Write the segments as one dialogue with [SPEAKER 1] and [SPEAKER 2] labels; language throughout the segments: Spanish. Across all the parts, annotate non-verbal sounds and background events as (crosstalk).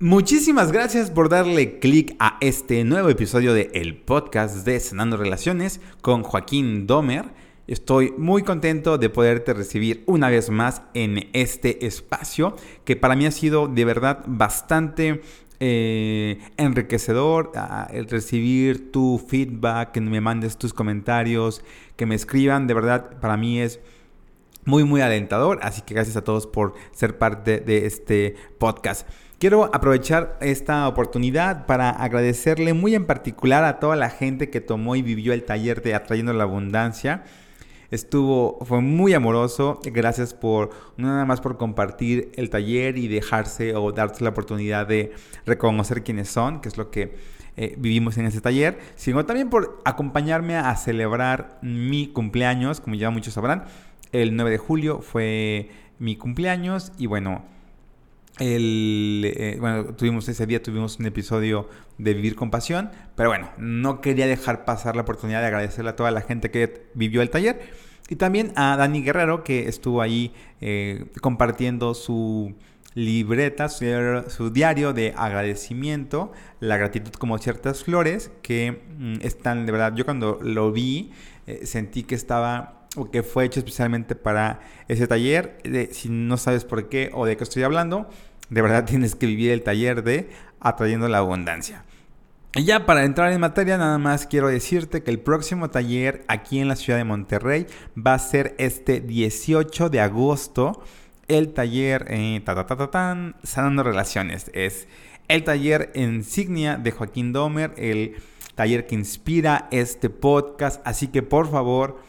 [SPEAKER 1] Muchísimas gracias por darle clic a este nuevo episodio de el podcast de Sanando Relaciones con Joaquín Domer. Estoy muy contento de poderte recibir una vez más en este espacio que para mí ha sido de verdad bastante eh, enriquecedor el recibir tu feedback, que me mandes tus comentarios, que me escriban. De verdad, para mí es muy, muy alentador. Así que gracias a todos por ser parte de este podcast. Quiero aprovechar esta oportunidad para agradecerle muy en particular a toda la gente que tomó y vivió el taller de Atrayendo la Abundancia. Estuvo, fue muy amoroso. Gracias por, nada más por compartir el taller y dejarse o darse la oportunidad de reconocer quiénes son, que es lo que eh, vivimos en ese taller, sino también por acompañarme a celebrar mi cumpleaños, como ya muchos sabrán. El 9 de julio fue mi cumpleaños y bueno, eh, bueno, tuvimos ese día, tuvimos un episodio de Vivir con Pasión, pero bueno, no quería dejar pasar la oportunidad de agradecerle a toda la gente que vivió el taller y también a Dani Guerrero que estuvo ahí eh, compartiendo su libreta, su, diario de agradecimiento, la gratitud como ciertas flores que mm, están, de verdad, yo cuando lo vi eh, sentí que estaba o que fue hecho especialmente para ese taller. si no sabes por qué o de qué estoy hablando, de verdad (laughs) tienes que vivir el taller de Atrayendo la Abundancia. Y ya para entrar en materia, nada más quiero decirte que el próximo taller aquí en la ciudad de Monterrey va a ser este 18 de agosto. El taller eh, ta, ta, ta, tan, Sanando Relaciones. Es el taller insignia de Joaquín Domer, el taller que inspira este podcast. Así que por favor,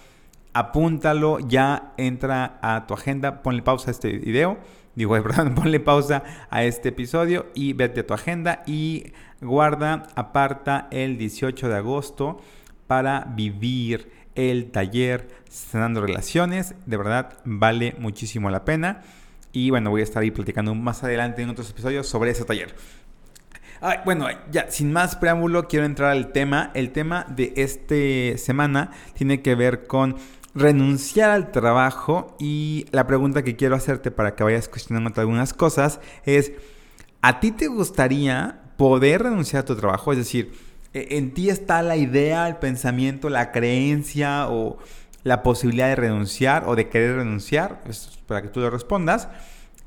[SPEAKER 1] apúntalo, ya entra a tu agenda, ponle pausa a este video digo, (laughs) perdón, ponle pausa a este episodio y vete a tu agenda y guarda, aparta el 18 de agosto para vivir el taller Sanando Relaciones. De verdad, vale muchísimo la pena. Y bueno, voy a estar ahí platicando más adelante en otros episodios sobre ese taller. bueno, ya sin más preámbulo, quiero entrar al tema. El tema de esta semana tiene que ver con renunciar al trabajo y la pregunta que quiero hacerte para que vayas cuestionando algunas cosas es, ¿a ti te gustaría poder renunciar a tu trabajo? Es decir, e, ¿en ti está la idea, el pensamiento, la creencia o la posibilidad de renunciar o de querer renunciar? Esto es para que tú lo respondas.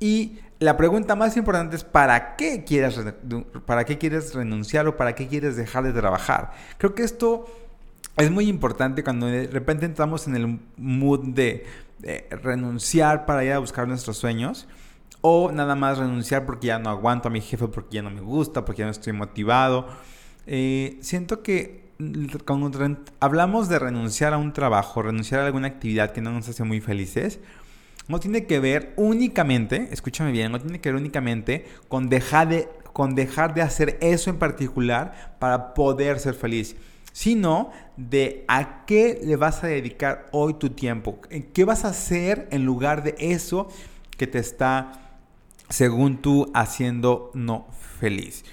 [SPEAKER 1] Y la pregunta más importante es ¿para qué quieres, para qué quieres renunciar o para qué quieres dejar de trabajar? Creo que esto es muy importante cuando de repente entramos en el mood de, renunciar para ir a buscar nuestros sueños o nada más renunciar porque ya no aguanto a mi jefe, porque ya no me gusta, porque ya no estoy motivado. Eh, siento que cuando hablamos de renunciar a un trabajo, renunciar a alguna actividad que no nos hace muy felices, no tiene que ver únicamente, escúchame bien, no tiene que ver únicamente con dejar de, con dejar de hacer eso en particular para poder ser feliz sino de a qué le vas a dedicar hoy tu tiempo, qué vas a hacer en lugar de eso que te está, según tú, haciendo no feliz.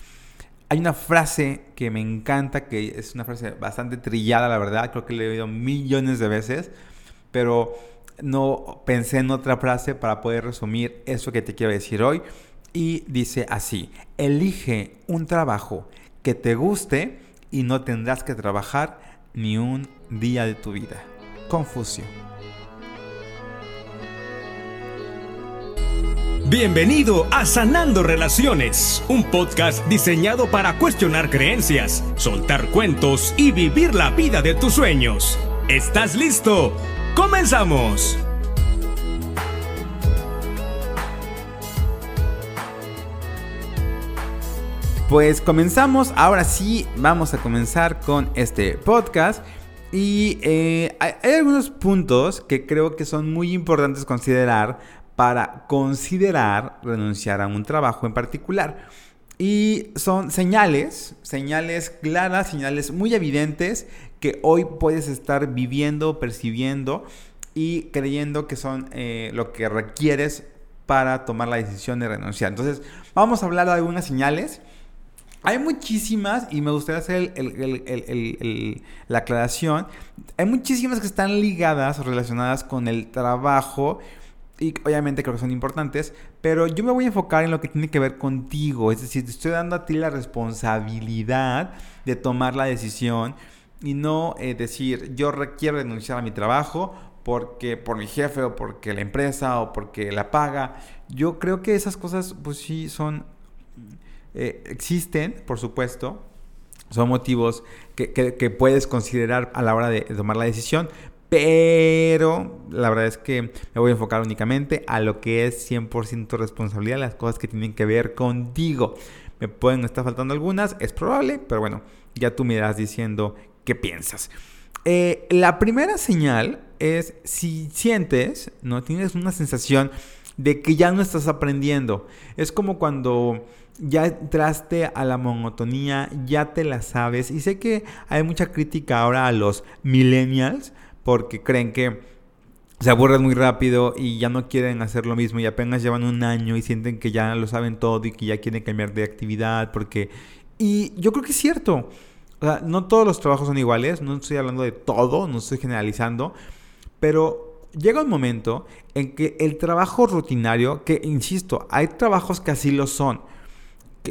[SPEAKER 1] Hay una frase que me encanta, que es una frase bastante trillada, la verdad, creo que la he oído millones de veces, pero no pensé en otra frase para poder resumir eso que te quiero decir hoy. Y dice así, elige un trabajo que te guste, y no tendrás que trabajar ni un día de tu vida. Confucio.
[SPEAKER 2] Bienvenido a Sanando Relaciones, un podcast diseñado para cuestionar creencias, soltar cuentos y vivir la vida de tus sueños. ¿Estás listo? ¡Comenzamos!
[SPEAKER 1] Pues comenzamos, ahora sí vamos a comenzar con este podcast. Y eh, hay, algunos puntos que creo que son muy importantes considerar para considerar renunciar a un trabajo en particular. Y son señales, señales claras, señales muy evidentes que hoy puedes estar viviendo, percibiendo y creyendo que son eh, lo que requieres para tomar la decisión de renunciar. Entonces, vamos a hablar de algunas señales hay muchísimas, y me gustaría hacer la aclaración, hay muchísimas que están ligadas o relacionadas con el trabajo y obviamente creo que son importantes, pero yo me voy a enfocar en lo que tiene que ver contigo, es decir, te estoy dando a ti la responsabilidad de tomar la decisión y no eh, decir yo quiero renunciar a mi trabajo porque por mi jefe o porque la empresa o porque la paga. Yo creo que esas cosas pues sí son eh, existen, por supuesto, son motivos que, que, puedes considerar a la hora de tomar la decisión, pero la verdad es que me voy a enfocar únicamente a lo que es 100% responsabilidad, las cosas que tienen que ver contigo. Me pueden estar faltando algunas, es probable, pero bueno, ya tú me irás diciendo qué piensas. Eh, la primera señal es si sientes, no tienes una sensación de que ya no estás aprendiendo. Es como cuando ya entraste a la monotonía, ya te la sabes. Y sé que hay mucha crítica ahora a los millennials porque creen que se aburren muy rápido y ya no quieren hacer lo mismo y apenas llevan un año y sienten que ya lo saben todo y que ya quieren cambiar de actividad porque... Y yo creo que es cierto. O sea, no todos los trabajos son iguales, no estoy hablando de todo, no estoy generalizando, pero llega un momento en que el trabajo rutinario, que insisto, hay trabajos que así lo son,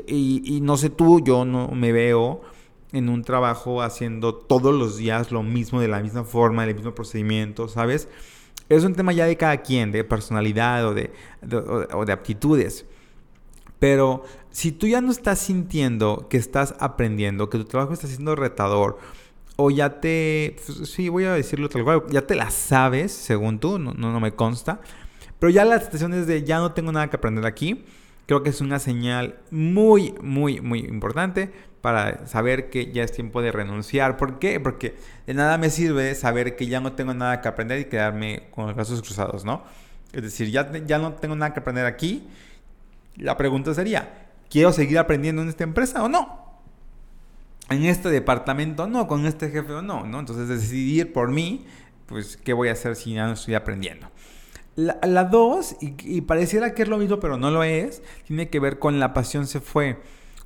[SPEAKER 1] y, y no sé tú, yo no me veo en un trabajo haciendo todos los días lo mismo, de la misma forma, el mismo procedimiento, ¿sabes? Es un tema ya de cada quien, de personalidad o de, o de aptitudes. Pero si tú ya no estás sintiendo que estás aprendiendo, que tu trabajo está siendo retador, o ya te, pues, sí, voy a decirlo tal cual, ya te la sabes, según tú, no, no, no me consta, pero ya la situación es de ya no tengo nada que aprender aquí, creo que es una señal muy, muy, muy importante para saber que ya es tiempo de renunciar. ¿Por qué? Porque de nada me sirve saber que ya no tengo nada que aprender y quedarme con los brazos cruzados, ¿no? Es decir, ya, ya no tengo nada que aprender aquí. La pregunta sería, ¿quiero seguir aprendiendo en esta empresa o no? En este departamento no, con este jefe o no, ¿no? Entonces decidir por mí, pues, ¿qué voy a hacer si ya no estoy aprendiendo? La, dos, y, y, pareciera que es lo mismo, pero no lo es, tiene que ver con la pasión se fue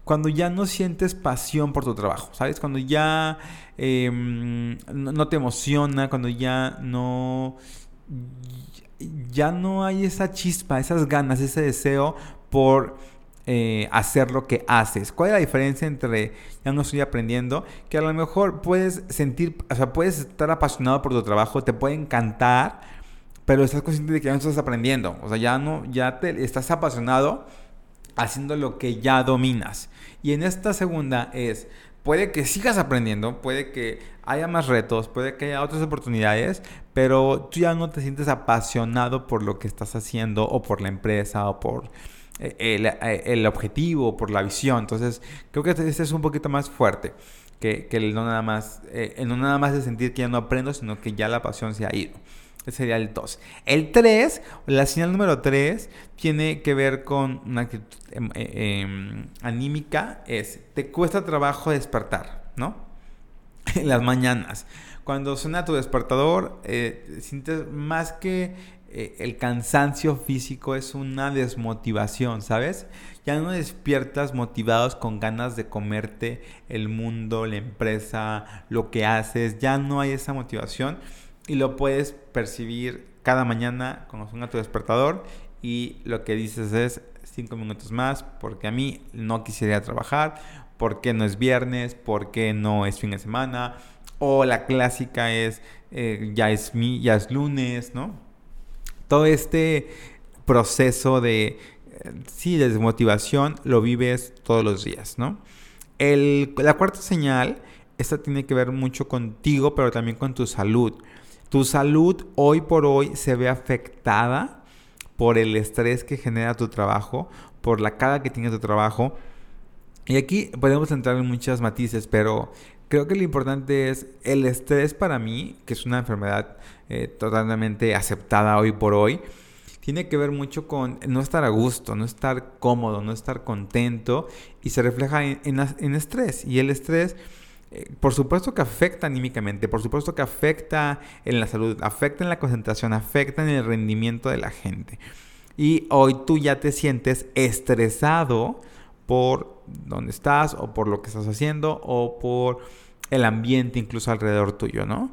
[SPEAKER 1] cuando ya no sientes pasión por tu trabajo, ¿sabes? Cuando ya em, no, te emociona, cuando ya no, ya no hay esa chispa, esas ganas, ese deseo por eh, hacer lo que haces. ¿Cuál es la diferencia entre ya no estoy aprendiendo? Que a lo mejor puedes sentir, o sea, puedes estar apasionado por tu trabajo, te puede encantar, pero estás consciente de que ya no estás aprendiendo. O sea, ya no, ya te estás apasionado haciendo lo que ya dominas. Y en esta segunda es, puede que sigas aprendiendo, puede que haya más retos, puede que haya otras oportunidades, pero tú ya no te sientes apasionado por lo que estás haciendo o por la empresa o por eh, el, eh, el objetivo, por la visión. Entonces, creo que este, es un poquito más fuerte. Que, que no nada más, eh, no nada más de sentir que ya no aprendo, sino que ya la pasión se ha ido. Sería el 2. El 3, la señal número 3, tiene que ver con una actitud em, eh, em, anímica. Es, te cuesta trabajo despertar, ¿no? (laughs) En las mañanas. Cuando suena tu despertador, eh, sientes más que eh, el cansancio físico, es una desmotivación, ¿sabes? Ya no despiertas motivados con ganas de comerte el mundo, la empresa, lo que haces. Ya no hay esa motivación y lo puedes percibir cada mañana cuando suena tu despertador y lo que dices es cinco minutos más porque a mí no quisiera trabajar, porque no es viernes, porque no es fin de semana o la clásica es eh, ya es mi, ya es lunes, ¿no? Todo este proceso de eh, sí, de desmotivación lo vives todos los días, ¿no? El, la cuarta señal, esta tiene que ver mucho contigo, pero también con tu salud. Tu salud hoy por hoy se ve afectada por el estrés que genera tu trabajo, por la carga que tiene tu trabajo. Y aquí podemos entrar en muchas matices, pero creo que lo importante es el estrés para mí, que es una enfermedad eh, totalmente aceptada hoy por hoy, tiene que ver mucho con no estar a gusto, no estar cómodo, no estar contento y se refleja en, en estrés. Y el estrés por supuesto que afecta anímicamente, por supuesto que afecta en la salud, afecta en la concentración, afecta en el rendimiento de la gente. Y hoy tú ya te sientes estresado por dónde estás o por lo que estás haciendo o por el ambiente incluso alrededor tuyo, ¿no?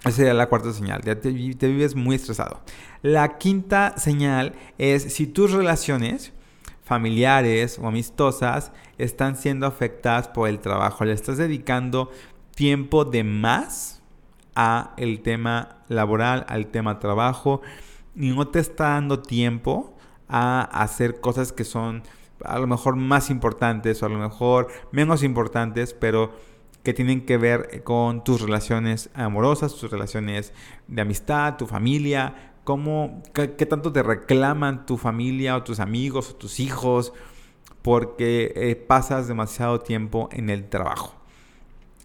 [SPEAKER 1] Esa sería la cuarta señal, ya te, te vives muy estresado. La quinta señal es si tus relaciones familiares o amistosas están siendo afectadas por el trabajo, le estás dedicando tiempo de más a el tema laboral, al tema trabajo y no te está dando tiempo a hacer cosas que son a lo mejor más importantes o a lo mejor menos importantes, pero que tienen que ver con tus relaciones amorosas, tus relaciones de amistad, tu familia, cómo, qué, tanto te reclaman tu familia o tus amigos o tus hijos porque eh, pasas demasiado tiempo en el trabajo.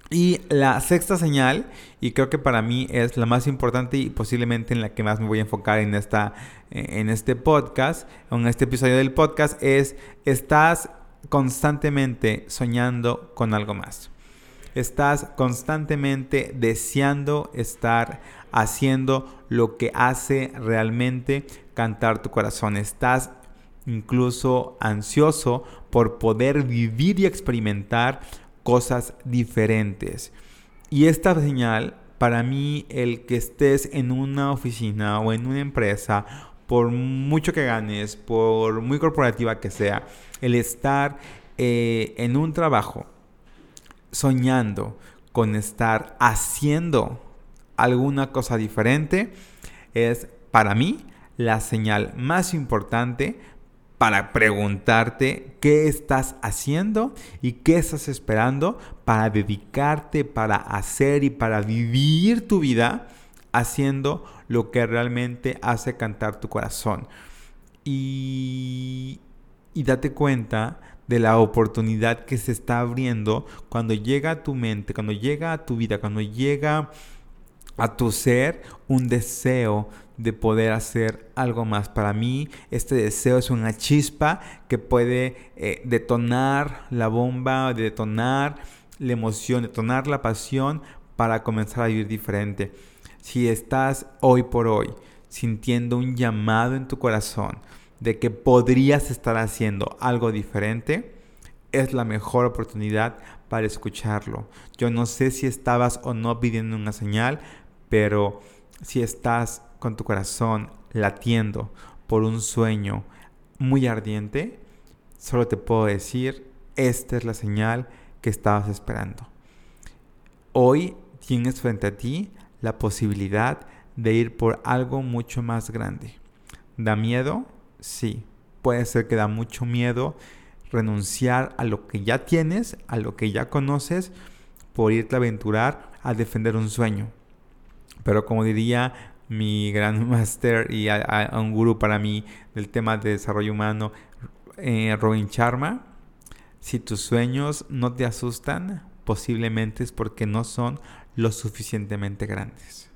[SPEAKER 1] Y la sexta señal, y creo que para mí es la más importante y posiblemente en la que más me voy a enfocar en, esta, en este podcast, en este episodio del podcast, es estás constantemente soñando con algo más. Estás constantemente deseando estar haciendo lo que hace realmente cantar tu corazón. Estás incluso ansioso por poder vivir y experimentar cosas diferentes. Y esta señal, para mí, el que estés en una oficina o en una empresa, por mucho que ganes, por muy corporativa que sea, el estar eh, en un trabajo soñando con estar haciendo alguna cosa diferente es para mí la señal más importante para preguntarte qué estás haciendo y qué estás esperando para dedicarte, para hacer y para vivir tu vida haciendo lo que realmente hace cantar tu corazón. Y, y date cuenta de la oportunidad que se está abriendo cuando llega a tu mente, cuando llega a tu vida, cuando llega a tu ser un deseo de poder hacer algo más. Para mí, este deseo es una chispa que puede eh, detonar la bomba, detonar la emoción, detonar la pasión para comenzar a vivir diferente. Si estás hoy por hoy sintiendo un llamado en tu corazón de que podrías estar haciendo algo diferente, es la mejor oportunidad para escucharlo. Yo no sé si estabas o no pidiendo una señal, pero si estás con tu corazón latiendo por un sueño muy ardiente, solo te puedo decir, esta es la señal que estabas esperando. Hoy tienes frente a ti la posibilidad de ir por algo mucho más grande. ¿Da miedo? Sí. Puede ser que da mucho miedo renunciar a lo que ya tienes, a lo que ya conoces, por irte a aventurar a defender un sueño. Pero como diría mi gran (laughs) máster y a, un gurú para mí del tema de desarrollo humano, eh, Robin Sharma. Si tus sueños no te asustan, posiblemente es porque no son lo suficientemente grandes.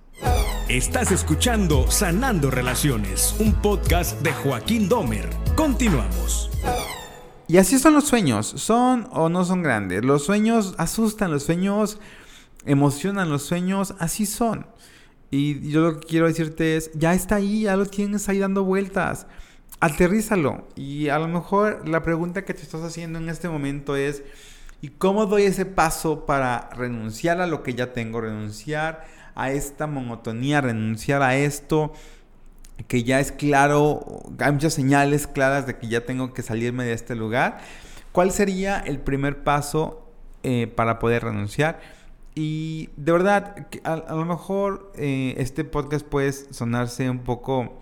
[SPEAKER 2] Estás escuchando Sanando Relaciones, un podcast de Joaquín Domer. Continuamos.
[SPEAKER 1] Y así son los sueños, son o no son grandes. Los sueños asustan, los sueños emocionan, los sueños así son. Y yo lo que quiero decirte es, ya está ahí, ya lo tienes ahí dando vueltas. Aterrízalo. Y a lo mejor la pregunta que te estás haciendo en este momento es, ¿y cómo doy ese paso para renunciar a lo que ya tengo? Renunciar a esta monotonía, renunciar a esto que ya es claro, hay muchas señales claras de que ya tengo que salirme de este lugar. ¿Cuál sería el primer paso eh, para poder renunciar? Y de verdad, a, lo mejor eh, este podcast puede sonarse un poco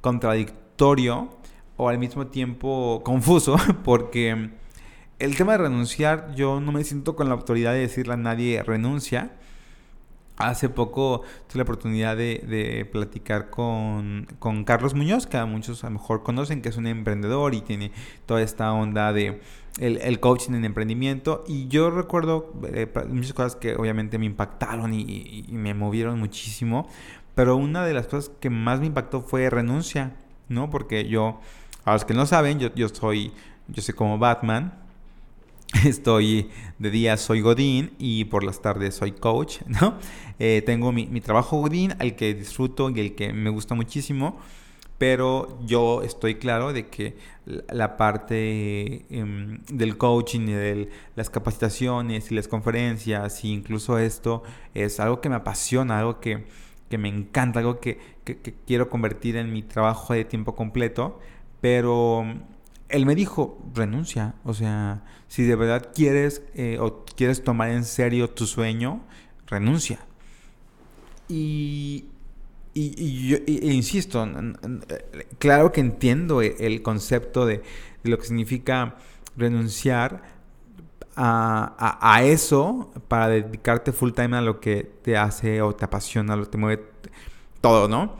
[SPEAKER 1] contradictorio o al mismo tiempo confuso, (laughs) porque el tema de renunciar, yo no me siento con la autoridad de decirle a nadie renuncia. Hace poco tuve la oportunidad de, platicar con, con, Carlos Muñoz, que a muchos a lo mejor conocen, que es un emprendedor y tiene toda esta onda de el, coaching en emprendimiento. Y yo recuerdo eh, muchas cosas que obviamente me impactaron y, me movieron muchísimo. Pero una de las cosas que más me impactó fue renuncia, ¿no? Porque yo, a los que no saben, yo, yo soy, yo soy como Batman. (laughs) Estoy de día soy Godín y por las tardes soy coach, ¿no? Eh, tengo mi, mi trabajo Godín, al que disfruto y el que me gusta muchísimo pero yo estoy claro de que la parte em, del coaching y de las capacitaciones y las conferencias e incluso esto es algo que me apasiona, algo que, me encanta, algo que, quiero convertir en mi trabajo de tiempo completo, pero él me dijo, renuncia, o sea, si de verdad quieres eh, o quieres tomar en serio tu sueño, renuncia. Y, y, yo insisto, claro que entiendo e, el concepto de, lo que significa renunciar a, eso para dedicarte full time a lo que te hace o te apasiona, lo que te mueve todo, ¿no?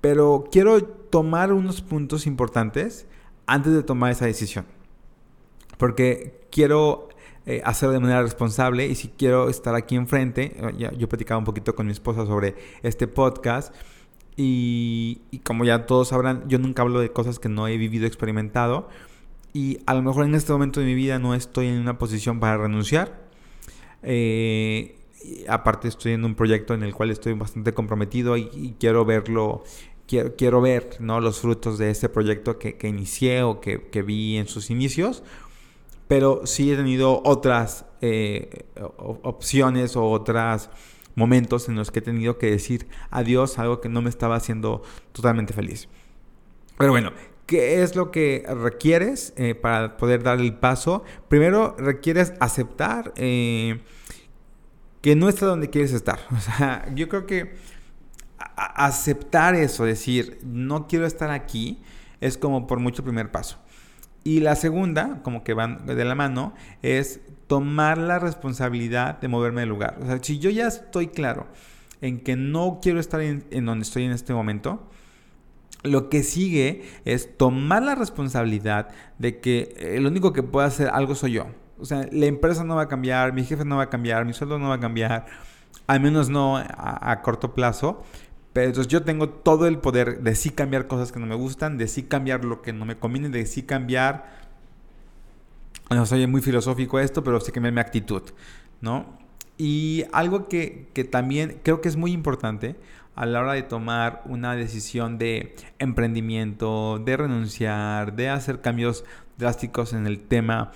[SPEAKER 1] Pero quiero tomar unos puntos importantes antes de tomar esa decisión. Porque quiero eh, hacerlo de manera responsable y si quiero estar aquí enfrente, eh, ya, yo platicaba un poquito con mi esposa sobre este podcast y, como ya todos sabrán, yo nunca hablo de cosas que no he vivido, experimentado y a lo mejor en este momento de mi vida no estoy en una posición para renunciar. Eh, aparte estoy en un proyecto en el cual estoy bastante comprometido y, quiero verlo, quiero, quiero, ver ¿no? los frutos de este proyecto que, que inicié o que, que vi en sus inicios pero sí he tenido otras eh, opciones o otros momentos en los que he tenido que decir adiós, algo que no me estaba haciendo totalmente feliz. Pero bueno, ¿qué es lo que requieres eh, para poder dar el paso? Primero, requieres aceptar eh, que no está donde quieres estar. (laughs) O sea, yo creo que aceptar eso, decir, no quiero estar aquí, es como por mucho primer paso. Y la segunda, como que van de la mano, es tomar la responsabilidad de moverme del lugar. O sea, si yo ya estoy claro en que no quiero estar en, donde estoy en este momento, lo que sigue es tomar la responsabilidad de que el único que puede hacer algo soy yo. O sea, la empresa no va a cambiar, mi jefe no va a cambiar, mi sueldo no va a cambiar, al menos no a corto plazo. Pero entonces yo tengo todo el poder de sí cambiar cosas que no me gustan, de sí cambiar lo que no me conviene, de sí cambiar... No soy muy filosófico esto, pero sí cambiar mi actitud, ¿no? Y algo que, que también creo que es muy importante a la hora de tomar una decisión de emprendimiento, de renunciar, de hacer cambios drásticos en el tema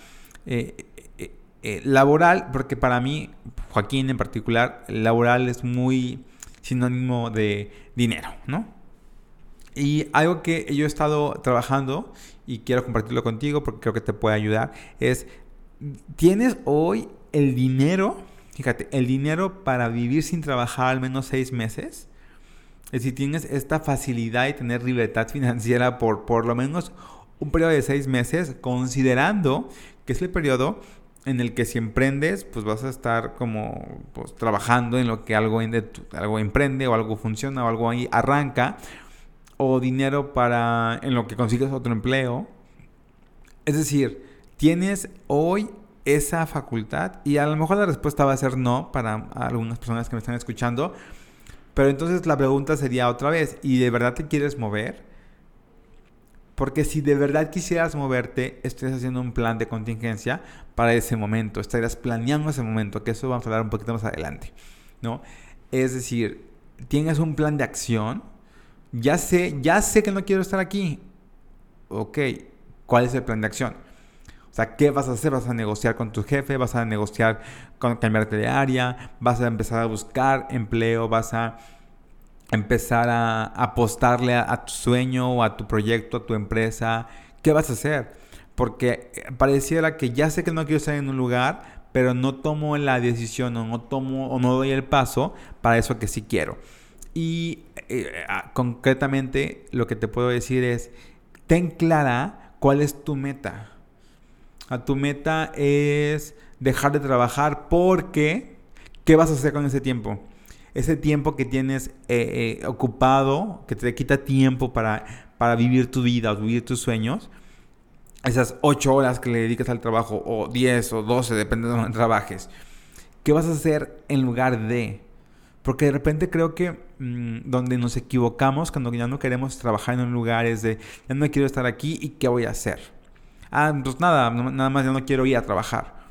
[SPEAKER 1] eh, eh, eh, laboral, porque para mí, Joaquín en particular, laboral es muy sinónimo de dinero, ¿no? Y algo que yo he estado trabajando y quiero compartirlo contigo porque creo que te puede ayudar es, ¿tienes hoy el dinero, fíjate, el dinero para vivir sin trabajar al menos seis meses? Es decir, tienes esta facilidad de tener libertad financiera por por lo menos un periodo de seis meses, considerando que es el periodo en el que si emprendes, pues vas a estar como pues, trabajando en lo que algo, algo emprende o algo funciona o algo ahí arranca, o dinero para en lo que consigues otro empleo. Es decir, tienes hoy esa facultad y a lo mejor la respuesta va a ser no para algunas personas que me están escuchando, pero entonces la pregunta sería otra vez, ¿y de verdad te quieres mover? Porque si de verdad quisieras moverte, estarías haciendo un plan de contingencia para ese momento, estarías planeando ese momento, que eso vamos a hablar un poquito más adelante, ¿no? Es decir, tienes un plan de acción, ya sé, ya sé que no quiero estar aquí. Ok, ¿cuál es el plan de acción? O sea, ¿qué vas a hacer? ¿Vas a negociar con tu jefe? ¿Vas a negociar con cambiarte de área? ¿Vas a empezar a buscar empleo? ¿Vas a empezar a apostarle a, tu sueño o a tu proyecto, a tu empresa, ¿qué vas a hacer? Porque eh, pareciera que ya sé que no quiero estar en un lugar, pero no tomo la decisión o no tomo o no doy el paso para eso que sí quiero. Y eh, concretamente lo que te puedo decir es, ten clara cuál es tu meta. A tu meta es dejar de trabajar porque, ¿qué vas a hacer con ese tiempo? Ese tiempo que tienes eh, eh, ocupado, que te quita tiempo para, para vivir tu vida o vivir tus sueños, esas ocho horas que le dedicas al trabajo, o 10 o 12, depende de donde trabajes, ¿qué vas a hacer en lugar de? Porque de repente creo que mm, donde nos equivocamos, cuando ya no queremos trabajar en un lugar, es de, ya no quiero estar aquí y ¿qué voy a hacer? Ah, pues nada, nada más ya no quiero ir a trabajar.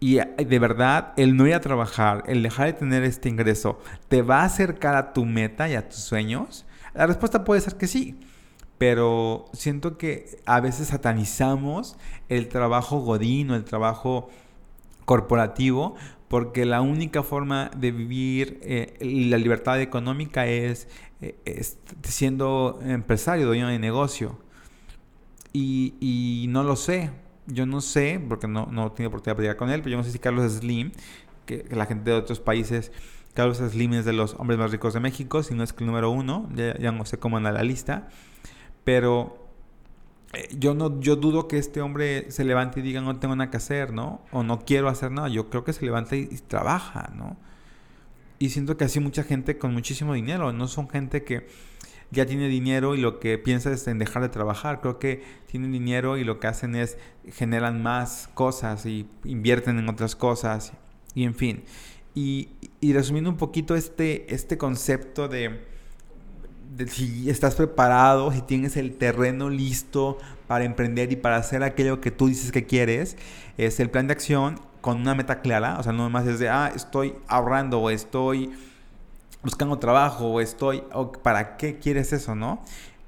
[SPEAKER 1] Y eh, de verdad, el no ir a trabajar, el dejar de tener este ingreso, ¿te va a acercar a tu meta y a tus sueños? La respuesta puede ser que sí, pero siento que a veces satanizamos el trabajo godín o el trabajo corporativo porque la única forma de vivir eh, la libertad económica es, eh, siendo empresario, dueño de negocio. Y, no lo sé, yo no sé, porque no, no tengo oportunidad de platicar con él, pero yo no sé si Carlos Slim, que, la gente de otros países, Carlos Slim es de los hombres más ricos de México, si no es que el número uno, ya, no sé cómo anda la lista, pero eh, yo no yo dudo que este hombre se levante y diga no tengo nada que hacer, ¿no? O no quiero hacer nada. Yo creo que se levanta y, trabaja, ¿no? Y siento que así mucha gente con muchísimo dinero, no son gente que ya tiene dinero y lo que piensa es en dejar de trabajar. Creo que tienen dinero y lo que hacen es generan más cosas y invierten en otras cosas y en fin. Y, y resumiendo un poquito este, este concepto de si estás preparado, si tienes el terreno listo para emprender y para hacer aquello que tú dices que quieres, es el plan de acción con una meta clara, o sea, no más es de, ah, estoy ahorrando o estoy buscando trabajo o estoy, o ¿para qué quieres eso, no?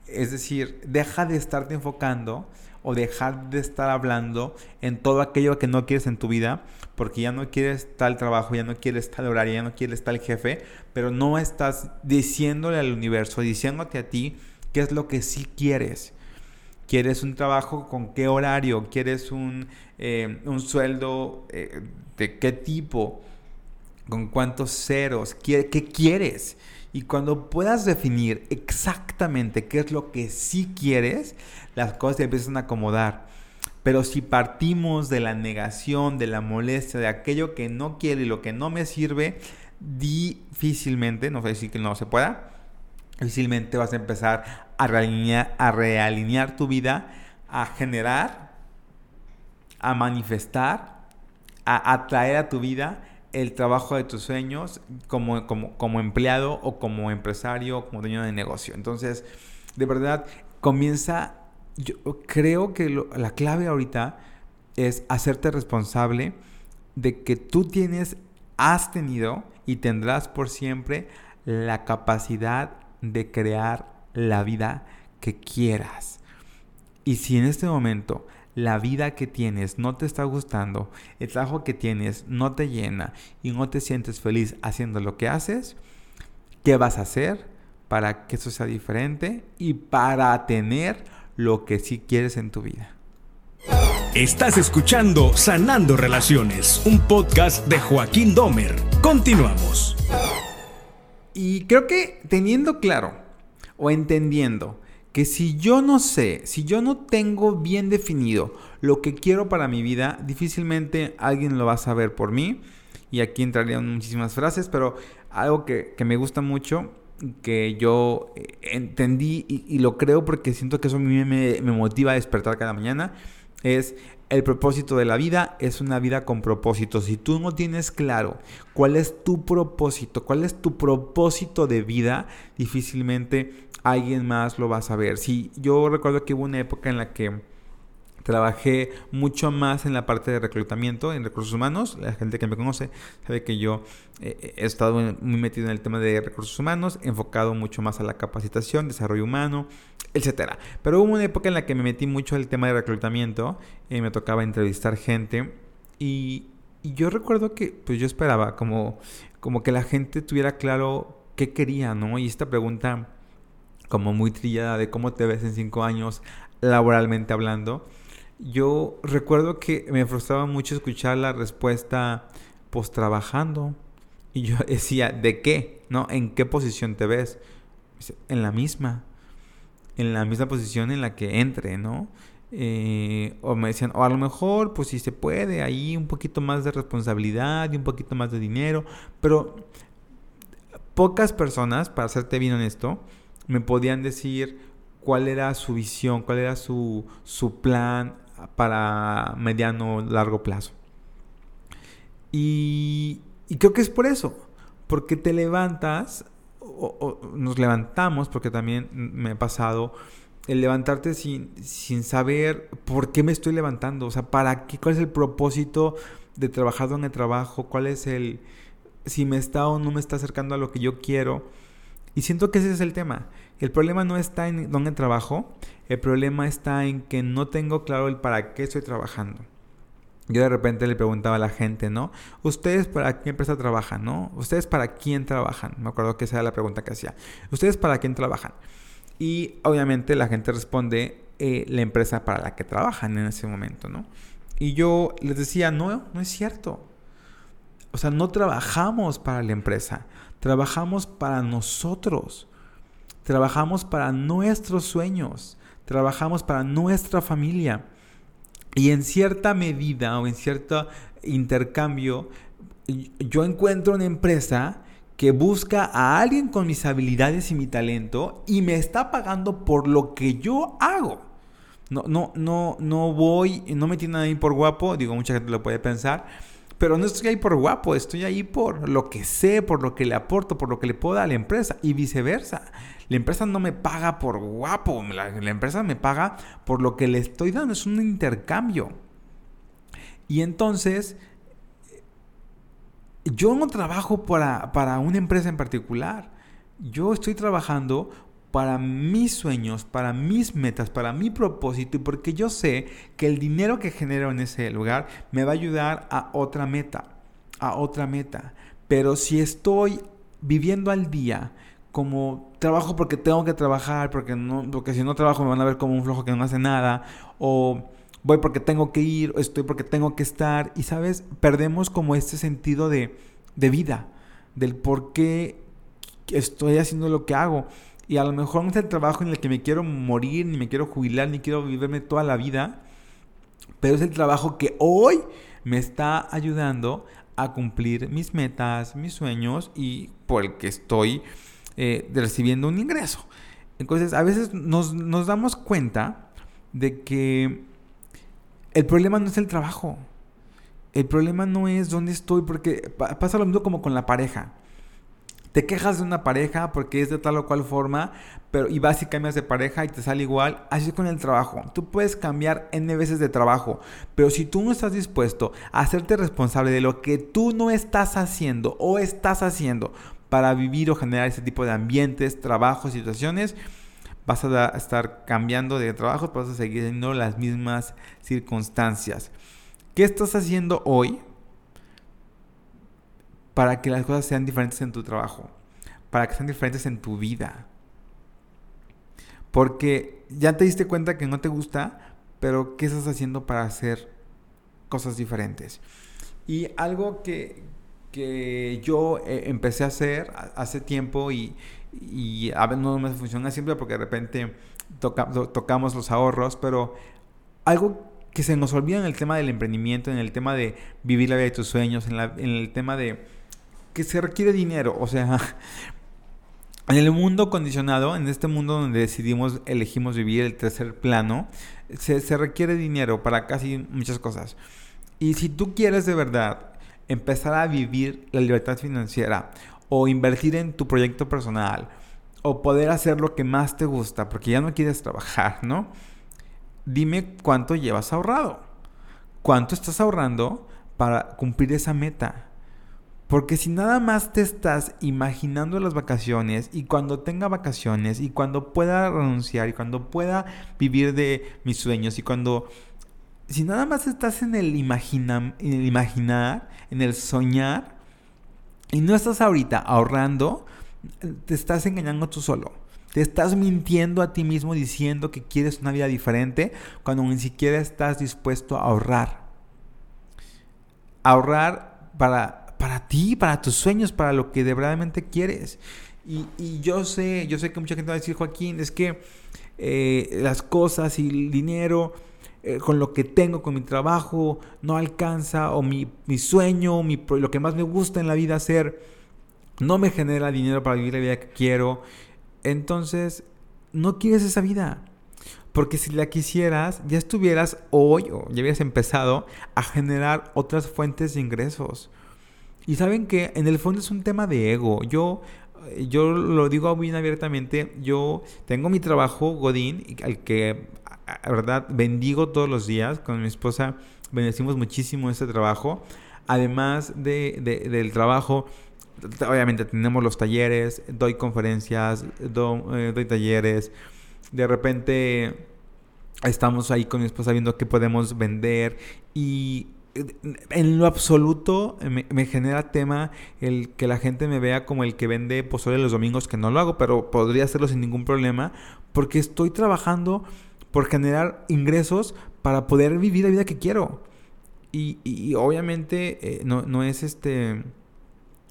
[SPEAKER 1] Es decir, deja de estarte enfocando o dejar de estar hablando en todo aquello que no quieres en tu vida, porque ya no quieres tal trabajo, ya no quieres tal horario, ya no quieres tal jefe, pero no estás diciéndole al universo, diciéndote a ti qué es lo que sí quieres. ¿Quieres un trabajo con qué horario? ¿Quieres un, eh, un sueldo eh, de qué tipo? ¿Con cuántos ceros? ¿Qué, ¿Qué quieres? Y cuando puedas definir exactamente qué es lo que sí quieres, las cosas se empiezan a acomodar. Pero si partimos de la negación, de la molestia, de aquello que no quiero y lo que no me sirve, difícilmente, no sé decir que no se pueda, difícilmente vas a empezar a realinear, a realinear tu vida, a generar, a manifestar, a atraer a tu vida el trabajo de tus sueños como, como, como empleado o como empresario o como dueño de negocio. Entonces, de verdad, comienza, yo creo que la clave ahorita es hacerte responsable de que tú tienes, has tenido y tendrás por siempre la capacidad de crear la vida que quieras. Y si en este momento la vida que tienes no te está gustando, el trabajo que tienes no te llena y no te sientes feliz haciendo lo que haces, ¿qué vas a hacer para que eso sea diferente y para tener lo que sí quieres en tu vida?
[SPEAKER 2] Estás escuchando Sanando Relaciones, un podcast de Joaquín Domer. Continuamos.
[SPEAKER 1] Y creo que teniendo claro o entendiendo que si yo no sé, si yo no tengo bien definido lo que quiero para mi vida, difícilmente alguien lo va a saber por mí. Y aquí entrarían muchísimas frases, pero algo que, me gusta mucho, que yo eh, entendí y, lo creo porque siento que eso a mí me, me motiva a despertar cada mañana, es el propósito de la vida es una vida con propósito. Si tú no tienes claro cuál es tu propósito, cuál es tu propósito de vida, difícilmente alguien más lo va a saber. Sí, yo recuerdo que hubo una época en la que trabajé mucho más en la parte de reclutamiento, en recursos humanos. La gente que me conoce sabe que yo eh, he estado muy metido en el tema de recursos humanos, enfocado mucho más a la capacitación, desarrollo humano, etcétera. Pero hubo una época en la que me metí mucho el tema de reclutamiento, y eh, me tocaba entrevistar gente y, yo recuerdo que pues yo esperaba como, como que la gente tuviera claro qué quería, ¿no? Y esta pregunta como muy trillada de cómo te ves en cinco años laboralmente hablando. Yo recuerdo que me frustraba mucho escuchar la respuesta, pues trabajando. Y yo (laughs) decía, ¿de qué? ¿No? ¿En qué posición te ves? En la misma. En la misma posición en la que entre, ¿no? Eh, o me decían, o a lo mejor, pues si se puede, ahí un poquito más de responsabilidad y un poquito más de dinero. Pero pocas personas, para serte bien honesto, me podían decir cuál era su visión, cuál era su, plan para mediano, largo plazo. Y, creo que es por eso, porque te levantas, o, nos levantamos, porque también me ha pasado, el levantarte sin, sin saber por qué me estoy levantando, o sea, para qué, cuál es el propósito de trabajar en el trabajo, cuál es el, si me está o no me está acercando a lo que yo quiero. Y siento que ese es el tema, El problema no está en dónde trabajo, el problema está en que no tengo claro el para qué estoy trabajando. Yo de repente le preguntaba a la gente, ¿no? ¿Ustedes para qué empresa trabajan, no? ¿Ustedes para quién trabajan? Me acuerdo que esa era la pregunta que hacía. ¿Ustedes para quién trabajan? Y obviamente la gente responde eh, la empresa para la que trabajan en ese momento, ¿no? Y yo les decía, no, no es cierto. O sea, no trabajamos para la empresa, trabajamos para nosotros. Trabajamos para nuestros sueños, trabajamos para nuestra familia. Y en cierta medida o en cierto intercambio, yo encuentro una empresa que busca a alguien con mis habilidades y mi talento y me está pagando por lo que yo hago. No, no, no, no voy, no me tiene ahí por guapo, digo, mucha gente lo puede pensar, pero no estoy ahí por guapo, estoy ahí por lo que sé, por lo que le aporto, por lo que le puedo dar a la empresa y viceversa. La empresa no me paga por guapo, la, empresa me paga por lo que le estoy dando, es un intercambio. Y entonces, yo no trabajo para, para una empresa en particular, yo estoy trabajando para mis sueños, para mis metas, para mi propósito y porque yo sé que el dinero que genero en ese lugar me va a ayudar a otra meta, a otra meta. Pero si estoy viviendo al día como trabajo porque tengo que trabajar, porque no porque si no trabajo me van a ver como un flojo que no hace nada o voy porque tengo que ir, o estoy porque tengo que estar y sabes, perdemos como este sentido de, de vida, del por qué estoy haciendo lo que hago. Y a lo mejor no es el trabajo en el que me quiero morir, ni me quiero jubilar, ni quiero vivirme toda la vida. Pero es el trabajo que hoy me está ayudando a cumplir mis metas, mis sueños y por el que estoy eh, recibiendo un ingreso. Entonces, a veces nos, nos damos cuenta de que el problema no es el trabajo. El problema no es dónde estoy, porque pasa lo mismo como con la pareja te quejas de una pareja porque es de tal o cual forma, pero y vas y cambias de pareja y te sale igual, así con el trabajo. Tú puedes cambiar N veces de trabajo, pero si tú no estás dispuesto a hacerte responsable de lo que tú no estás haciendo o estás haciendo para vivir o generar ese tipo de ambientes, trabajos, situaciones, vas a estar cambiando de trabajo, vas a seguir teniendo las mismas circunstancias. ¿Qué estás haciendo hoy para que las cosas sean diferentes en tu trabajo, para que sean diferentes en tu vida. Porque ya te diste cuenta que no te gusta, pero ¿qué estás haciendo para hacer cosas diferentes? Y algo que, yo eh, empecé a hacer hace tiempo y, a veces no me funciona siempre porque de repente tocamos los ahorros, pero algo que se nos olvida en el tema del emprendimiento, en el tema de vivir la vida de tus sueños, en el tema de que se requiere dinero. O sea, (laughs) en el mundo condicionado, en este mundo donde decidimos, elegimos vivir el tercer plano, se, se requiere dinero para casi muchas cosas. Y si tú quieres de verdad empezar a vivir la libertad financiera o invertir en tu proyecto personal o poder hacer lo que más te gusta porque ya no quieres trabajar, ¿no? Dime cuánto llevas ahorrado. ¿Cuánto estás ahorrando para cumplir esa meta? Porque si nada más te estás imaginando las vacaciones y cuando tenga vacaciones y cuando pueda renunciar y cuando pueda vivir de mis sueños y cuando... Si nada más estás en el, en el imaginar, en el soñar y no estás ahorita ahorrando, te estás engañando tú solo. Te estás mintiendo a ti mismo diciendo que quieres una vida diferente cuando ni siquiera estás dispuesto a ahorrar. Ahorrar para para ti, para tus sueños, para lo que de verdaderamente quieres. Y, yo sé, yo sé que mucha gente va a decir, Joaquín, es que eh, las cosas y el dinero eh, con lo que tengo, con mi trabajo, no alcanza, o mi, sueño, mi, lo que más me gusta en la vida hacer, no me genera dinero para vivir la vida que quiero. Entonces, no quieres esa vida. Porque si la quisieras, ya estuvieras hoy ya habías empezado a generar otras fuentes de ingresos. Y saben que en el fondo es un tema de ego. Yo, yo lo digo bien abiertamente, yo tengo mi trabajo, Godín, al que, verdad, bendigo todos los días. Con mi esposa bendecimos muchísimo este trabajo. Además de, del trabajo, obviamente tenemos los talleres, doy conferencias, eh, doy talleres, de repente estamos ahí con mi esposa viendo qué podemos vender y en lo absoluto me, genera tema el que la gente me vea como el que vende pozole los domingos, que no lo hago, pero podría hacerlo sin ningún problema, porque estoy trabajando por generar ingresos para poder vivir la vida que quiero. Y, obviamente eh, no, es este...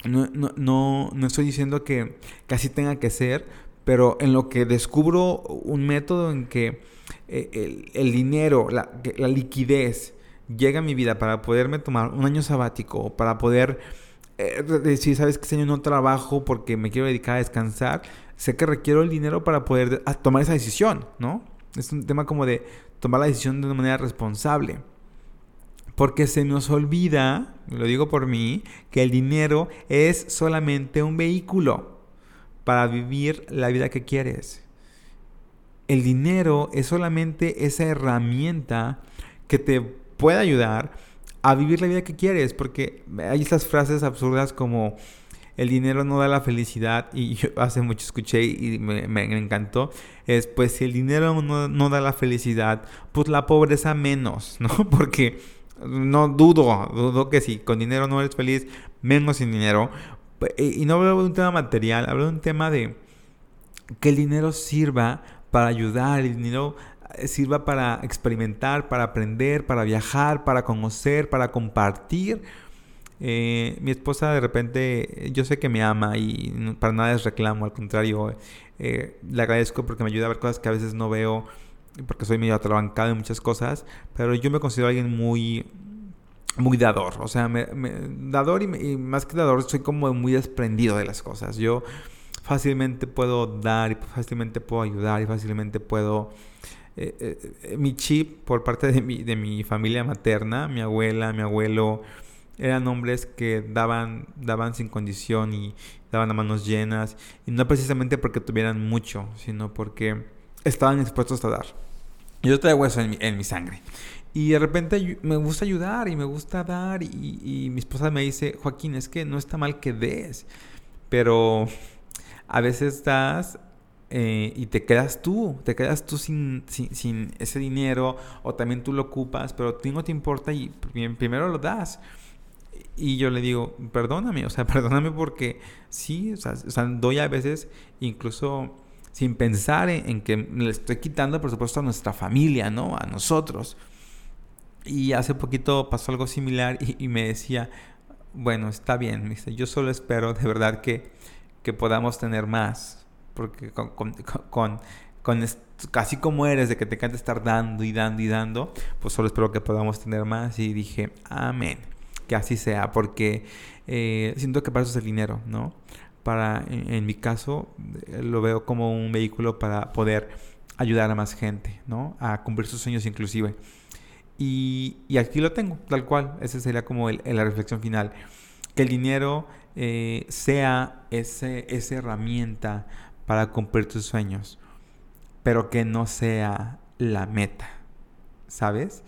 [SPEAKER 1] No, no, no, estoy diciendo que, casi tenga que ser, pero en lo que descubro un método en que eh, el, dinero, la, la liquidez, llega a mi vida para poderme tomar un año sabático, para poder eh, decir, sabes que este año no trabajo porque me quiero dedicar a descansar, sé que requiero el dinero para poder tomar esa decisión, ¿no? Es un tema como de tomar la decisión de una manera responsable. Porque se nos olvida, lo digo por mí, que el dinero es solamente un vehículo para vivir la vida que quieres. El dinero es solamente esa herramienta que te puede ayudar a vivir la vida que quieres, porque hay estas frases absurdas como el dinero no da la felicidad, y (laughs) yo hace mucho escuché y me, encantó, es pues si el dinero no, da la felicidad, pues la pobreza menos, (laughs) ¿no? Porque no dudo, dudo que si con dinero no eres feliz, menos sin dinero. Y no hablo de un tema material, hablo de un tema de que el dinero sirva para ayudar, el dinero sirva para experimentar, para aprender, para viajar, para conocer, para compartir. Eh, mi esposa de repente, yo sé que me ama y para nada es reclamo, al contrario, eh, le agradezco porque me ayuda a ver cosas que a veces no veo, porque soy medio atrabancado en muchas cosas, pero yo me considero alguien muy, muy dador, o sea, me, dador y, más que dador, soy como muy desprendido de las cosas. Yo fácilmente puedo dar y fácilmente puedo ayudar y fácilmente puedo eh, eh, mi chip por parte de mi, de mi familia materna, mi abuela, mi abuelo, eran hombres que daban, daban sin condición y daban a manos llenas, y no precisamente porque tuvieran mucho, sino porque estaban dispuestos a dar. Yo traigo eso en mi, en mi sangre. Y de repente me gusta ayudar y me gusta dar y, y mi esposa me dice, Joaquín, es que no está mal que des, pero a veces das eh, y te quedas tú, te quedas tú sin, sin, ese dinero o también tú lo ocupas, pero a ti no te importa y primero lo das. Y yo le digo, perdóname, o sea, (laughs) perdóname porque sí, o sea, doy a veces incluso sin pensar en, que le estoy quitando, por supuesto, a nuestra familia, ¿no? A nosotros. Y hace poquito pasó algo similar y, me decía, bueno, está bien, dice, yo solo espero de verdad que, que podamos tener más, porque con, con, con, casi como eres, de que te encanta estar dando y dando y dando, pues solo espero que podamos tener más. Y dije, amén, que así sea, porque eh, siento que para eso es el dinero, ¿no? Para, en, mi caso, eh, lo veo como un vehículo para poder ayudar a más gente, ¿no? A cumplir sus sueños inclusive. Y, y aquí lo tengo, tal cual. Esa sería como la reflexión final. Que el dinero eh, sea ese, esa herramienta para cumplir tus sueños, pero que no sea la meta, ¿sabes?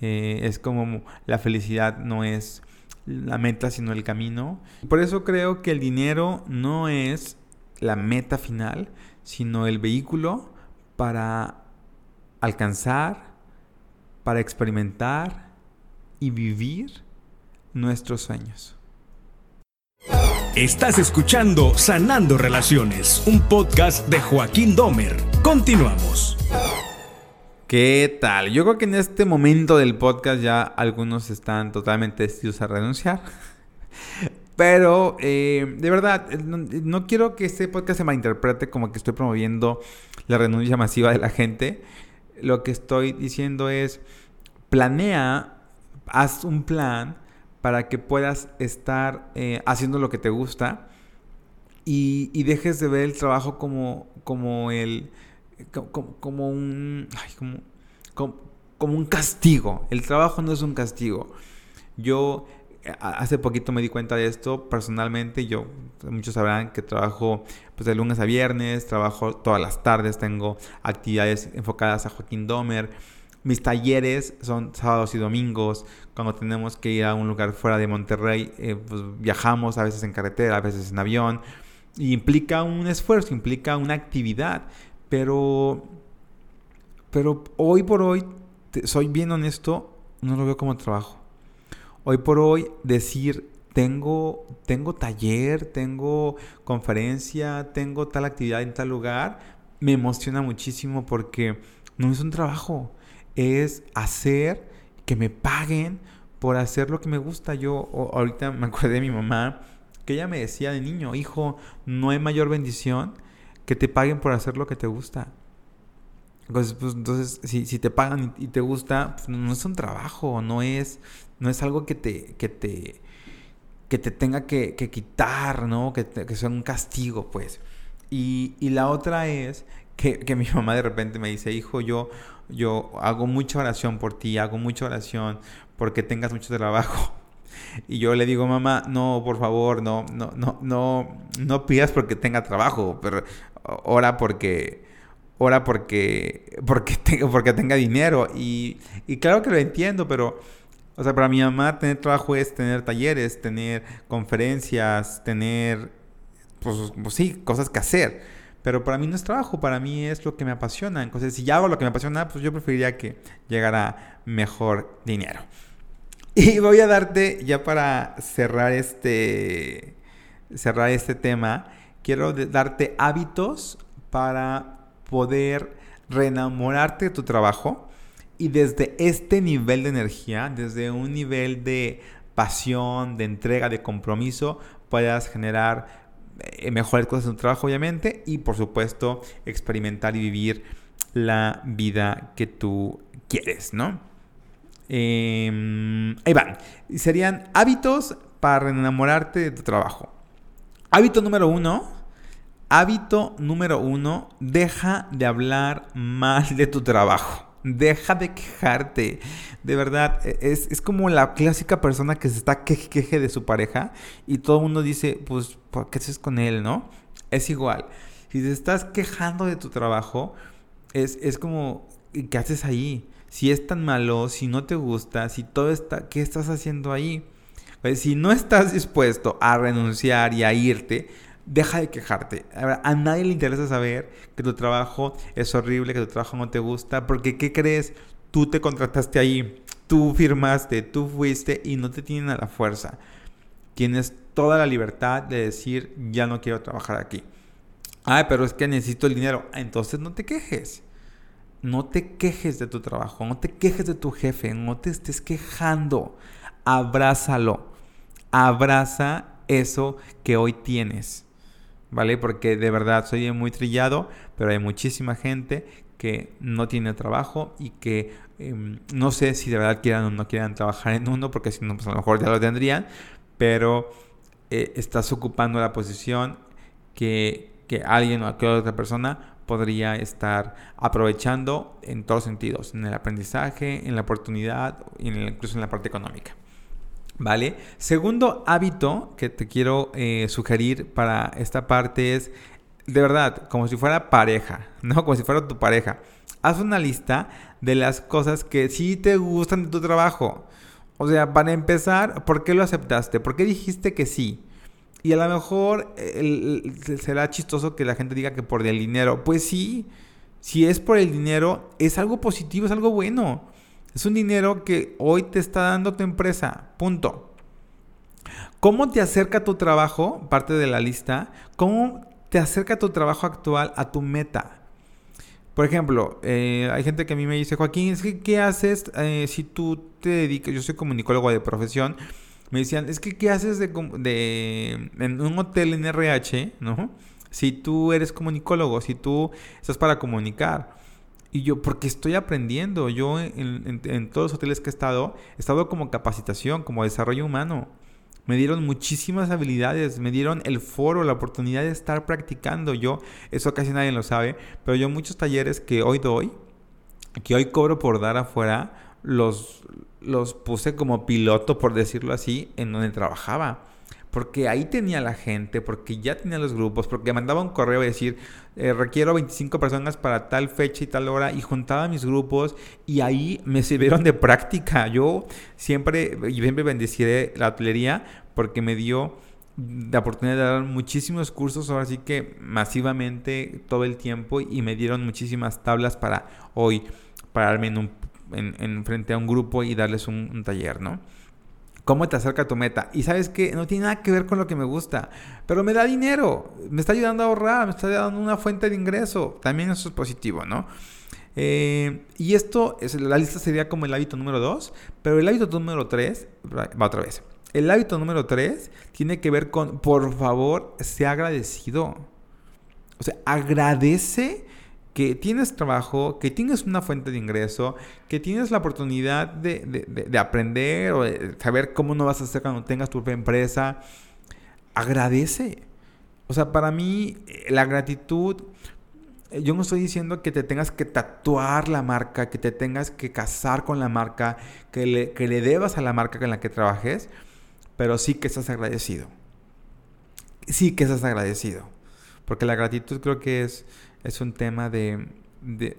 [SPEAKER 1] Eh, es como la felicidad no es la meta, sino el camino. Por eso creo que el dinero no es la meta final, sino el vehículo para alcanzar, para experimentar y vivir nuestros sueños.
[SPEAKER 2] Estás escuchando Sanando Relaciones, un podcast de Joaquín Domer. Continuamos.
[SPEAKER 1] ¿Qué tal? Yo creo que en este momento del podcast ya algunos están totalmente decididos a renunciar. (laughs) Pero, eh, de verdad, no, quiero que este podcast se malinterprete como que estoy promoviendo la renuncia masiva de la gente. Lo que estoy diciendo es, planea, haz un plan para que puedas estar eh, haciendo lo que te gusta y, dejes de ver el trabajo como, como el como, un como, como, un castigo. El trabajo no es un castigo. Yo hace poquito me di cuenta de esto personalmente. Yo, muchos sabrán que trabajo pues, de lunes a viernes, trabajo todas las tardes, tengo actividades enfocadas a Joaquín Domer mis talleres son sábados y domingos, cuando tenemos que ir a un lugar fuera de Monterrey, eh, pues viajamos a veces en carretera, a veces en avión, y implica un esfuerzo, implica una actividad, pero, pero hoy por hoy, soy bien honesto, no lo veo como trabajo. Hoy por hoy decir, tengo, tengo taller, tengo conferencia, tengo tal actividad en tal lugar, me emociona muchísimo porque no es un trabajo, es hacer que me paguen por hacer lo que me gusta. Yo ahorita me acordé de mi mamá que ella me decía de niño, hijo, no hay mayor bendición que te paguen por hacer lo que te gusta. Entonces, pues, entonces si, te pagan y, te gusta, pues, no es un trabajo, no es, no es algo que te, que te, que te tenga que, quitar, ¿no? Que, que, sea un castigo, pues. Y, y la otra es que, que, mi mamá de repente me dice, hijo, yo, yo hago mucha oración por ti, hago mucha oración porque tengas mucho trabajo. (laughs) Y yo le digo, mamá, no, por favor, no, no, no, no, no pidas porque tenga trabajo, pero ora porque, ora porque, porque, (laughs) tenga, porque tenga dinero. Y, y claro que lo entiendo, pero, o sea, para mi mamá tener trabajo es tener talleres, tener conferencias, tener, pues, pues sí, cosas que hacer. Pero para mí no es trabajo, para mí es lo que me apasiona. Entonces, si ya hago lo que me apasiona, pues yo preferiría que llegara mejor dinero. (laughs) Y voy a darte, ya para cerrar este, cerrar este tema, quiero darte hábitos para poder reenamorarte de tu trabajo y desde este nivel de energía, desde un nivel de pasión, de entrega, de compromiso, puedas generar eh, mejores cosas en tu trabajo, obviamente, y por supuesto experimentar y vivir la vida que tú quieres, ¿no? Eh, ahí van. Serían hábitos para enamorarte de tu trabajo. Hábito número uno. Hábito número uno. Deja de hablar mal de tu trabajo. Deja de quejarte. De verdad, e, es, es como la clásica persona que se está queje, queje de su pareja y todo el mundo dice, pues, ¿por qué haces con él, no? Es igual. Si te estás quejando de tu trabajo, es, es como, ¿qué haces ahí? si es tan malo, si no te gusta, si todo está, ¿qué estás haciendo ahí? Pues, si no estás dispuesto a renunciar y a irte, deja de quejarte. A, nadie le interesa saber que tu trabajo es horrible, que tu trabajo no te gusta, porque ¿qué crees? Tú te contrataste ahí, tú firmaste, tú fuiste y no te tienen a la fuerza. Tienes toda la libertad de decir, ya no quiero trabajar aquí. Ay, pero es que necesito el dinero. Entonces no te quejes no te quejes de tu trabajo, no te quejes de tu jefe, no te estés quejando. Abrázalo. Abraza eso que hoy tienes. ¿Vale? Porque de verdad soy muy trillado, pero hay muchísima gente que no tiene trabajo y que em, no sé si de verdad quieran o no quieran trabajar en uno, porque si no, pues a lo mejor ya lo tendrían, pero eh, estás ocupando la posición que, que alguien o aquella otra persona podría estar aprovechando en todos sentidos, en el aprendizaje, en la oportunidad, incluso en la parte económica. ¿Vale? Segundo hábito que te quiero eh, sugerir para esta parte es, de verdad, como si fuera pareja, (laughs) ¿no? Como si fuera tu pareja. Haz una lista de las cosas que sí te gustan de tu trabajo. O sea, para empezar, ¿por qué lo aceptaste? ¿Por qué dijiste que sí? Y a lo mejor será chistoso que la gente diga que por el dinero. Pues sí, si es por el dinero, es algo positivo, es algo bueno. Es un dinero que hoy te está dando tu empresa. Punto. ¿Cómo te acerca tu trabajo? Parte de la lista. ¿Cómo te acerca tu trabajo actual a tu meta? Por ejemplo, eh, hay gente que a mí me dice, Joaquín, ¿qué haces eh, si tú te dedicas? Yo soy comunicólogo de profesión me decían, es que ¿qué haces de, de, en un hotel en RH, ¿no? Si tú eres comunicólogo, si tú estás para comunicar. Y yo, porque estoy aprendiendo. Yo en, todos los hoteles que he estado, he estado como capacitación, como desarrollo humano. Me dieron muchísimas habilidades, me dieron el foro, la oportunidad de estar practicando. Yo, eso casi nadie lo sabe, pero yo muchos talleres que hoy doy, que hoy cobro por dar afuera, los, los puse como piloto, por decirlo así, en donde trabajaba. Porque ahí tenía la gente, porque ya tenía los grupos, porque mandaba un correo y decir, eh, requiero 25 personas para tal fecha y tal hora, y juntaba mis grupos, y ahí me sirvieron de práctica. Yo siempre, siempre bendeciré la hotelería porque me dio la oportunidad de dar muchísimos cursos, ahora sí que masivamente todo el tiempo, y me dieron muchísimas tablas para hoy pararme en, un, en, frente a un grupo y darles un taller, ¿no? Cómo te acerca a tu meta. Y sabes que no tiene nada que ver con lo que me gusta, pero me da dinero, me está ayudando a ahorrar, me está dando una fuente de ingreso. También eso es positivo, ¿no? Eh, y esto, es, la lista sería como el hábito número 2, pero el hábito número 3, va otra vez. El hábito número 3 tiene que ver con, por favor, sea agradecido. O sea, agradece que tienes trabajo, que tienes una fuente de ingreso, que tienes la oportunidad de, aprender o de saber cómo no vas a hacer cuando tengas tu propia empresa, agradece. O sea, para mí eh, la gratitud, eh, yo no estoy diciendo que te tengas que tatuar la marca, que te tengas que casar con la marca, que le, que le debas a la marca con la que trabajes, pero sí que estás agradecido. Sí que estás agradecido. Porque la gratitud creo que es es un tema de, de,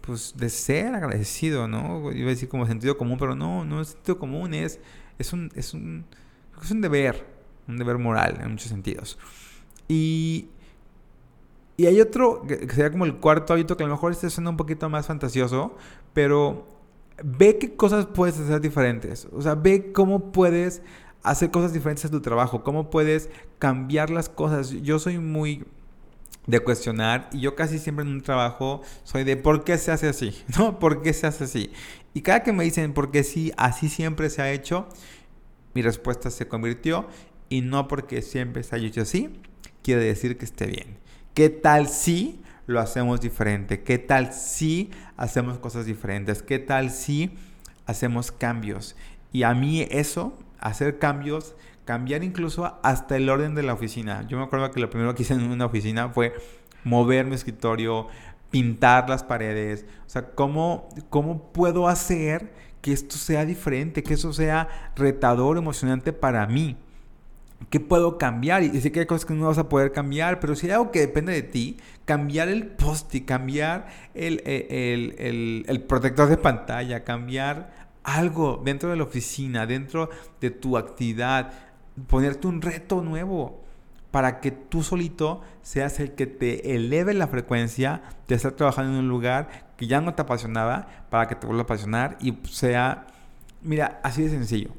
[SPEAKER 1] pues, de ser agradecido, ¿no? Iba a decir como sentido común, pero no, no es sentido común, es, es, un, es, un, es un deber, un deber moral en muchos sentidos. Y, y hay otro, que sería como el cuarto hábito, que a lo mejor este suena un poquito más fantasioso, pero ve qué cosas puedes hacer diferentes. O sea, ve cómo puedes hacer cosas diferentes en tu trabajo, cómo puedes cambiar las cosas. Yo soy muy de cuestionar y yo casi siempre en un trabajo soy de ¿por qué se hace así? (laughs) ¿No? ¿Por qué se hace así? Y cada que me dicen ¿por qué sí? Así siempre se ha hecho, mi respuesta se convirtió y no porque siempre se haya hecho así, quiere decir que esté bien. ¿Qué tal si lo hacemos diferente? ¿Qué tal si hacemos cosas diferentes? ¿Qué tal si hacemos cambios? Y a mí eso, hacer cambios, cambiar incluso hasta el orden de la oficina. Yo me acuerdo que lo primero que hice en una oficina fue mover mi escritorio, pintar las paredes. O sea, ¿cómo, cómo puedo hacer que esto sea diferente, que eso sea retador, emocionante para mí? ¿Qué puedo cambiar? Y sé que hay cosas que no vas a poder cambiar, pero si hay algo que depende de ti, cambiar el post y cambiar el, el, el, el protector de pantalla, cambiar algo dentro de la oficina, dentro de tu actividad, ponerte un reto nuevo para que tú solito seas el que te eleve la frecuencia de estar trabajando en un lugar que ya no te apasionaba para que te vuelva a apasionar y sea, mira, así de sencillo.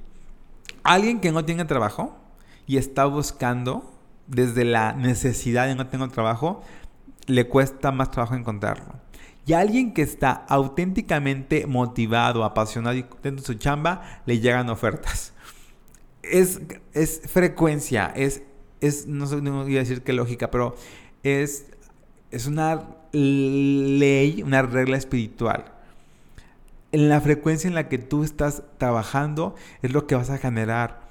[SPEAKER 1] Alguien que no tiene trabajo y está buscando desde la necesidad de no tener trabajo, le cuesta más trabajo encontrarlo. Y alguien que está auténticamente motivado, apasionado y contento de su chamba, le llegan ofertas es, es frecuencia, es, es no, sé, no voy a decir qué lógica, pero es, es una ley, una regla espiritual. En la frecuencia en la que tú estás trabajando es lo que vas a generar.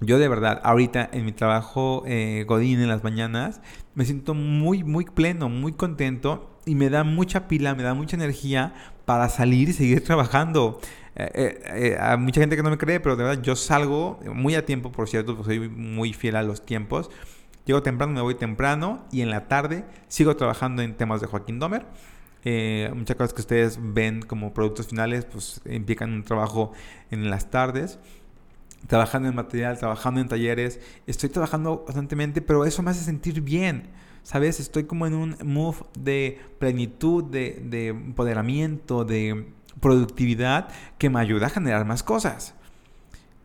[SPEAKER 1] Yo de verdad, ahorita en mi trabajo eh, Godín en las mañanas, me siento muy, muy pleno, muy contento y me da mucha pila, me da mucha energía para salir y seguir trabajando. Eh, eh, eh, a mucha gente que no me cree, pero de verdad yo salgo muy a tiempo, por cierto, pues soy muy fiel a los tiempos. Llego temprano, me voy temprano y en la tarde sigo trabajando en temas de Joaquín Domer. muchas cosas que ustedes ven como productos finales, pues implican un trabajo en las tardes trabajando en material, trabajando en talleres, estoy trabajando constantemente, pero eso me hace sentir bien. ¿Sabes? Estoy como en un move de plenitud, de, de empoderamiento, de productividad que me ayuda a generar más cosas.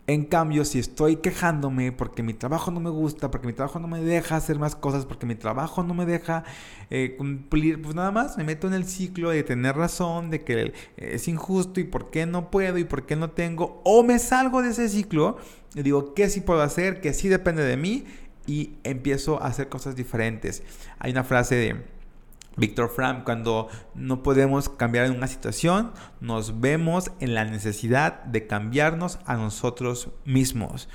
[SPEAKER 1] En cambio, si estoy quejándome porque mi trabajo no me gusta, porque mi trabajo no me deja hacer más cosas, porque mi trabajo no me deja eh, cumplir, pues nada más me meto en el ciclo de tener razón, de que es injusto y por qué no puedo y por qué no tengo, o me salgo de ese ciclo y digo, ¿qué sí puedo hacer? Que sí depende de mí y empiezo a hacer cosas diferentes. Hay una frase de Víctor Frank, cuando no podemos cambiar en una situación, nos vemos en la necesidad de cambiarnos a nosotros mismos.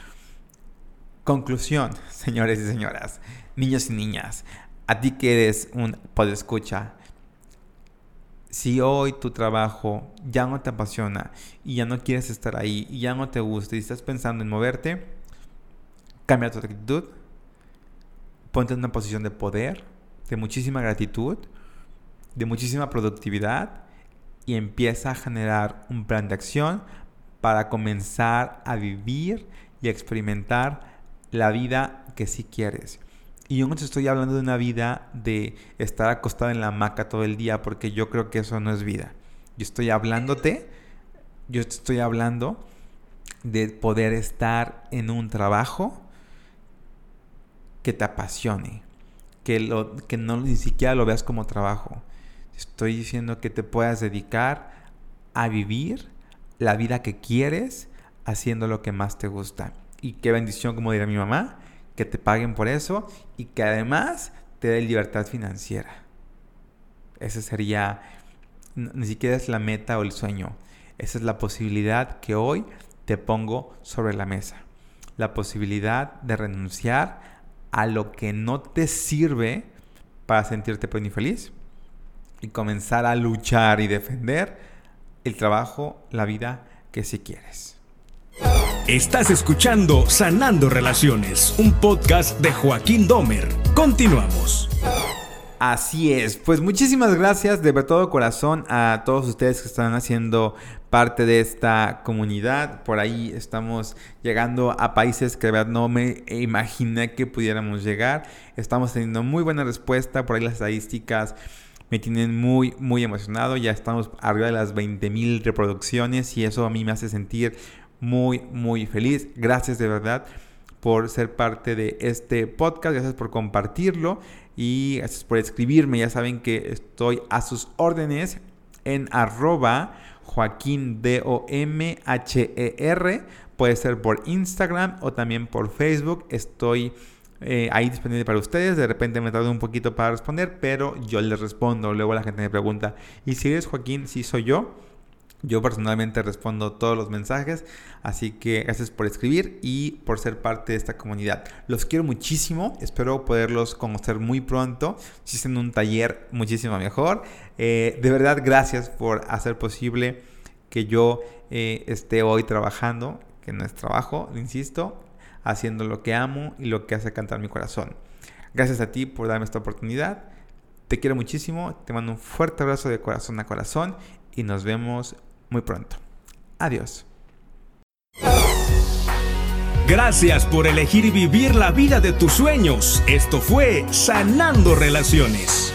[SPEAKER 1] Conclusión, (laughs) señores y señoras, niños y niñas, a ti que eres un podescucha, si hoy tu trabajo ya no te apasiona y ya no quieres estar ahí y ya no te gusta y estás pensando en moverte, cambia tu actitud, ponte en una posición de poder, de muchísima gratitud, de muchísima productividad y empieza a generar un plan de acción para comenzar a vivir y experimentar la vida que sí quieres. Y yo no te estoy hablando de una vida de estar acostado en la hamaca todo el día, porque yo creo que eso no es vida. Yo estoy hablándote, yo te estoy hablando de poder estar en un trabajo que te apasione, que, no ni siquiera lo veas como trabajo. Estoy diciendo que te puedas dedicar a vivir la vida que quieres haciendo lo que más te gusta. Y qué bendición, como diría mi mamá, que te paguen por eso y que además te dé libertad financiera. Ese sería, ni siquiera es la meta o el sueño. Esa es la posibilidad que hoy te pongo sobre la mesa. La posibilidad de renunciar a lo que no te sirve para sentirte pleno y feliz y comenzar a luchar y defender el trabajo, la vida que si quieres.
[SPEAKER 2] Estás escuchando Sanando Relaciones, un podcast de Joaquín Domer. Continuamos.
[SPEAKER 1] Así es, pues muchísimas gracias de todo corazón a todos ustedes que están haciendo parte de esta comunidad. Por ahí estamos llegando a países que verdad no me imaginé que pudiéramos llegar. Estamos teniendo muy buena respuesta, por ahí las estadísticas me tienen muy, muy emocionado. Ya estamos arriba de las 20 mil reproducciones y eso a mí me hace sentir muy, muy feliz. Gracias de verdad por ser parte de este podcast, gracias por compartirlo y gracias por escribirme. Ya saben que estoy a sus órdenes en arroba Joaquín D-O-M-H-E-R. Puede ser por Instagram o también por Facebook. Estoy eh, ahí disponible para ustedes. De repente me tardo un poquito para responder, pero yo les respondo. Luego la gente me pregunta, ¿y si eres Joaquín? Si soy yo. Yo personalmente respondo todos los mensajes, así que gracias por escribir y por ser parte de esta comunidad. Los quiero muchísimo, espero poderlos conocer muy pronto. Si es en un taller, muchísimo mejor. Eh, de verdad, gracias por hacer posible que yo eh, esté hoy trabajando, que no es trabajo, insisto, haciendo lo que amo y lo que hace cantar mi corazón. Gracias a ti por darme esta oportunidad. Te quiero muchísimo, te mando un fuerte abrazo de corazón a corazón y nos vemos muy pronto. Adiós.
[SPEAKER 2] Gracias por elegir vivir la vida de tus sueños. Esto fue Sanando Relaciones.